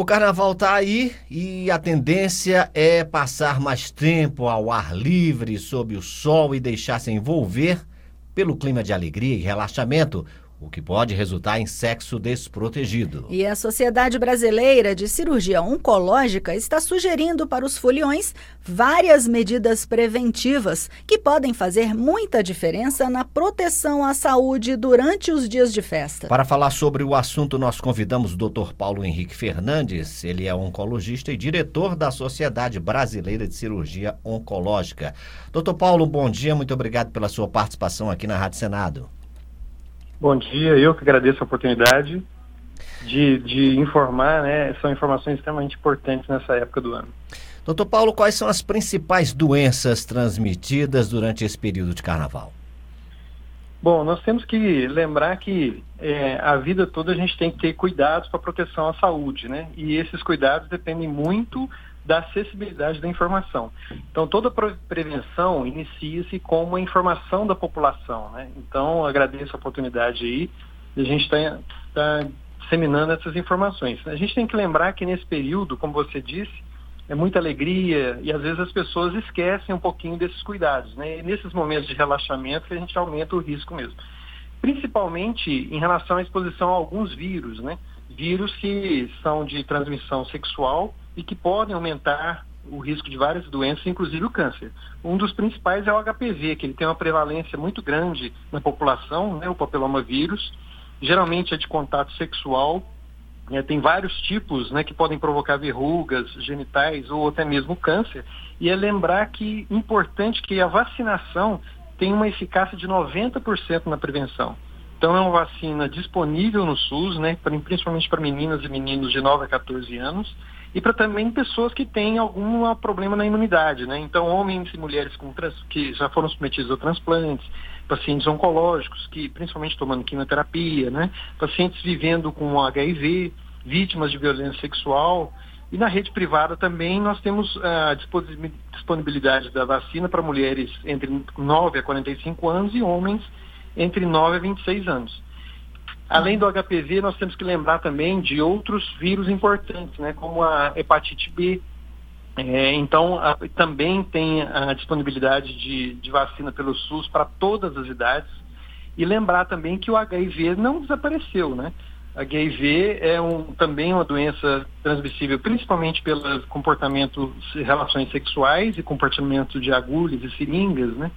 O carnaval está aí e a tendência é passar mais tempo ao ar livre, sob o sol e deixar-se envolver pelo clima de alegria e relaxamento, o que pode resultar em sexo desprotegido. E a Sociedade Brasileira de Cirurgia Oncológica está sugerindo para os foliões várias medidas preventivas que podem fazer muita diferença na proteção à saúde durante os dias de festa. Para falar sobre o assunto, nós convidamos o Dr. Paulo Henrique Fernandes. Ele é oncologista e diretor da Sociedade Brasileira de Cirurgia Oncológica. Doutor Paulo, bom dia, muito obrigado pela sua participação aqui na Rádio Senado. Bom dia, eu que agradeço a oportunidade de, de informar, né? São informações extremamente importantes nessa época do ano. Doutor Paulo, quais são as principais doenças transmitidas durante esse período de carnaval? Bom, nós temos que lembrar que é, a vida toda a gente tem que ter cuidados para proteção à saúde, né? E esses cuidados dependem muito da acessibilidade da informação. Então, toda prevenção inicia-se com uma informação da população. Né? Então, agradeço a oportunidade aí de a gente estar tá, tá disseminando essas informações. A gente tem que lembrar que nesse período, como você disse, é muita alegria e às vezes as pessoas esquecem um pouquinho desses cuidados. Né? E nesses momentos de relaxamento a gente aumenta o risco mesmo. Principalmente em relação à exposição a alguns vírus, né? Vírus que são de transmissão sexual e que podem aumentar o risco de várias doenças, inclusive o câncer. Um dos principais é o HPV, que ele tem uma prevalência muito grande na população, né, o papiloma vírus. Geralmente é de contato sexual. É, tem vários tipos né, que podem provocar verrugas genitais ou até mesmo câncer. E é lembrar que importante que a vacinação tem uma eficácia de 90% na prevenção. Então é uma vacina disponível no SUS, né, principalmente para meninas e meninos de 9 a 14 anos e para também pessoas que têm algum problema na imunidade, né? Então, homens e mulheres com trans, que já foram submetidos a transplantes, pacientes oncológicos, que principalmente tomando quimioterapia, né? Pacientes vivendo com HIV, vítimas de violência sexual. E na rede privada também nós temos a disponibilidade da vacina para mulheres entre 9 a 45 anos e homens entre 9 a 26 anos. Além do HPV, nós temos que lembrar também de outros vírus importantes, né, como a hepatite B. É, então, a, também tem a disponibilidade de, de vacina pelo SUS para todas as idades. E lembrar também que o HIV não desapareceu, né? HIV é um, também uma doença transmissível, principalmente pelo comportamento, relações sexuais e comportamento de agulhas e seringas, né?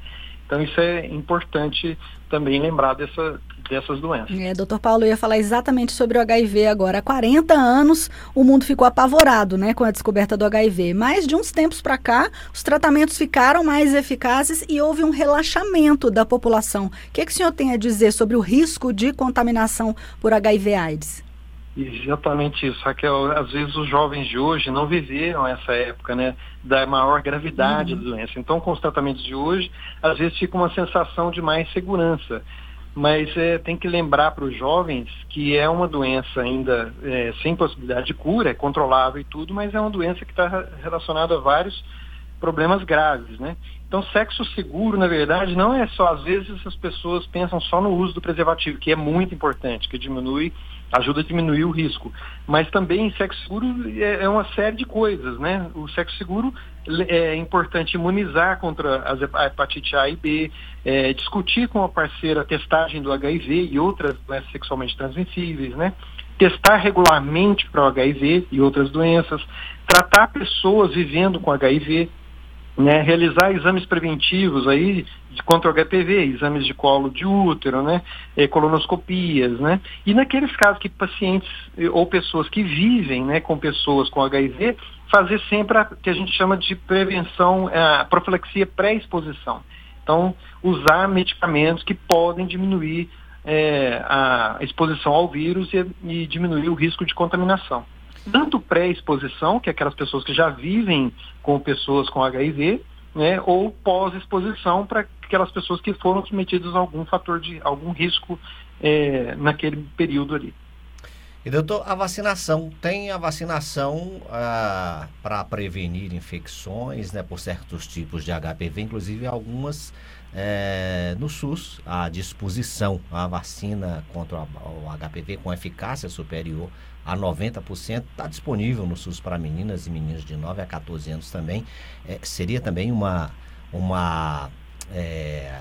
Então isso é importante também lembrar dessa, dessas doenças. É, doutor Paulo, eu ia falar exatamente sobre o HIV agora. Há 40 anos o mundo ficou apavorado né, com a descoberta do HIV. Mas de uns tempos para cá, os tratamentos ficaram mais eficazes e houve um relaxamento da população. O que, é que o senhor tem a dizer sobre o risco de contaminação por HIV-AIDS? Exatamente isso, Raquel. Às vezes os jovens de hoje não viveram essa época, né, da maior gravidade uhum. da doença. Então, com os tratamentos de hoje, às vezes fica uma sensação de mais segurança. Mas é, tem que lembrar para os jovens que é uma doença ainda é, sem possibilidade de cura, é controlável e tudo, mas é uma doença que está relacionada a vários problemas graves, né? Então, sexo seguro, na verdade, não é só, às vezes as pessoas pensam só no uso do preservativo, que é muito importante, que diminui ajuda a diminuir o risco. Mas também sexo seguro é, é uma série de coisas, né? O sexo seguro é importante imunizar contra a hepatite A e B, é, discutir com a parceira a testagem do HIV e outras doenças sexualmente transmissíveis, né? Testar regularmente para o HIV e outras doenças, tratar pessoas vivendo com HIV, né, realizar exames preventivos aí contra o HPV, exames de colo de útero, né, eh, colonoscopias, né, e naqueles casos que pacientes eh, ou pessoas que vivem, né, com pessoas com HIV, fazer sempre a que a gente chama de prevenção, a profilaxia pré-exposição. Então, usar medicamentos que podem diminuir eh, a exposição ao vírus e, e diminuir o risco de contaminação tanto pré-exposição, que é aquelas pessoas que já vivem com pessoas com HIV, né, ou pós-exposição para aquelas pessoas que foram submetidas a algum fator de algum risco é, naquele período ali. E doutor, a vacinação tem a vacinação ah, para prevenir infecções, né, por certos tipos de HPV, inclusive algumas é, no SUS à disposição a vacina contra o HPV com eficácia superior a 90%, está disponível no SUS para meninas e meninos de 9 a 14 anos também. É, seria também uma, uma é,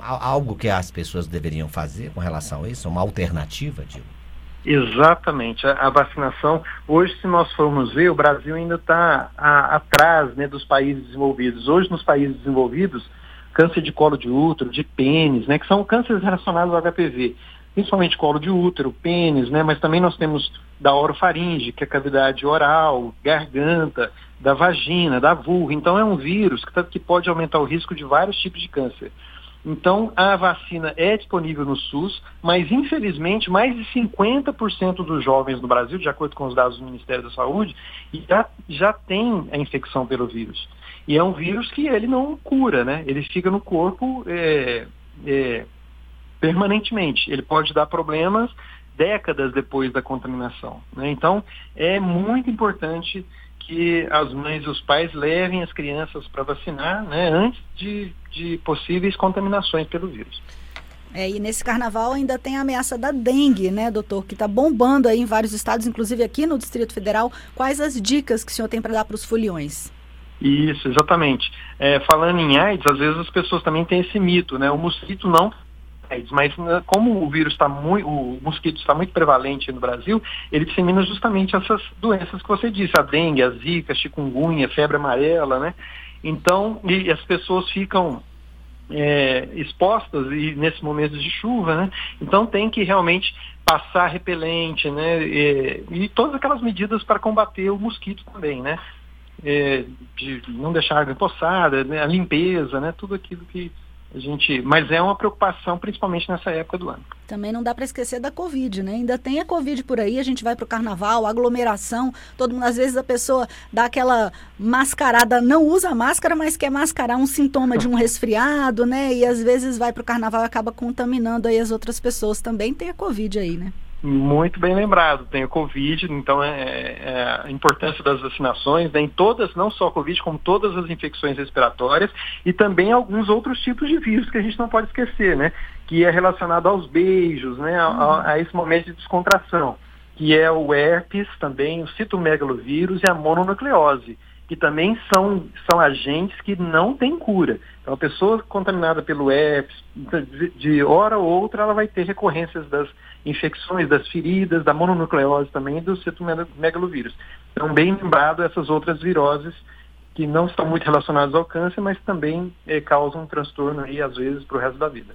algo que as pessoas deveriam fazer com relação a isso, uma alternativa, digo? Exatamente. A, a, vacinação, hoje, se nós formos ver, o Brasil ainda está atrás né, dos países desenvolvidos. Hoje, nos países desenvolvidos, câncer de colo de útero, de pênis, né, que são cânceres relacionados ao HPV, principalmente colo de útero, pênis, né, mas também nós temos da orofaringe, que é cavidade oral, garganta, da vagina, da vulva. Então, é um vírus que, tá, que pode aumentar o risco de vários tipos de câncer. Então, a vacina é disponível no SUS, mas infelizmente mais de 50% dos jovens no Brasil, de acordo com os dados do Ministério da Saúde, já, já tem a infecção pelo vírus. E é um vírus que ele não cura, né? Ele fica no corpo é, é, permanentemente. Ele pode dar problemas décadas depois da contaminação. Né? Então, é muito importante que as mães e os pais levem as crianças para vacinar né, antes de, de possíveis contaminações pelo vírus. É, e nesse carnaval ainda tem a ameaça da dengue, né, doutor, que está bombando aí em vários estados, inclusive aqui no Distrito Federal. Quais as dicas que o senhor tem para dar para os foliões? Isso, exatamente. É, falando em AIDS, às vezes as pessoas também têm esse mito, né? O mosquito não Mas né, como o vírus está muito, o mosquito está muito prevalente no Brasil, ele dissemina justamente essas doenças que você disse, a dengue, a zika, a chikungunya, a febre amarela, né? Então, e as pessoas ficam é, expostas e nesses momentos de chuva, né? Então tem que realmente passar repelente, né? E, e todas aquelas medidas para combater o mosquito também, né? É, de não deixar água empoçada, né? a limpeza, né? Tudo aquilo que a gente, mas é uma preocupação, principalmente nessa época do ano. Também não dá para esquecer da Covid, né? Ainda tem a Covid por aí, a gente vai para o carnaval, aglomeração, todo mundo, às vezes a pessoa dá aquela mascarada, não usa máscara, mas quer mascarar um sintoma de um resfriado, né? E às vezes vai para o carnaval e acaba contaminando aí as outras pessoas. Também tem a Covid aí, né? Muito bem lembrado, tem o Covid, então é, é, a importância das vacinações, né, em todas, não só a Covid, como todas as infecções respiratórias e também alguns outros tipos de vírus que a gente não pode esquecer, né, que é relacionado aos beijos, né, a, a, a esse momento de descontração, que é o herpes também, o citomegalovírus e a mononucleose que também são, são agentes que não têm cura. Então, a pessoa contaminada pelo herpes, de, de hora ou outra, ela vai ter recorrências das infecções, das feridas, da mononucleose também do citomegalovírus. Então, bem lembrado essas outras viroses que não estão muito relacionadas ao câncer, mas também eh, causam um transtorno aí, às vezes, para o resto da vida.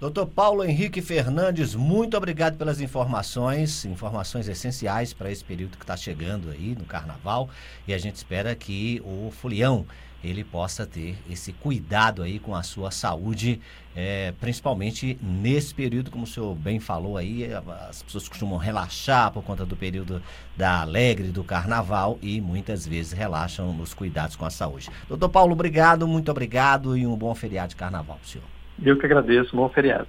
Doutor Paulo Henrique Fernandes, muito obrigado pelas informações, informações essenciais para esse período que está chegando aí no Carnaval. E a gente espera que o Folião ele possa ter esse cuidado aí com a sua saúde, é, principalmente nesse período, como o senhor bem falou aí, as pessoas costumam relaxar por conta do período da alegre do carnaval e muitas vezes relaxam nos cuidados com a saúde. Doutor Paulo, obrigado, muito obrigado e um bom feriado de carnaval para o senhor. Eu que agradeço. Bom feriado.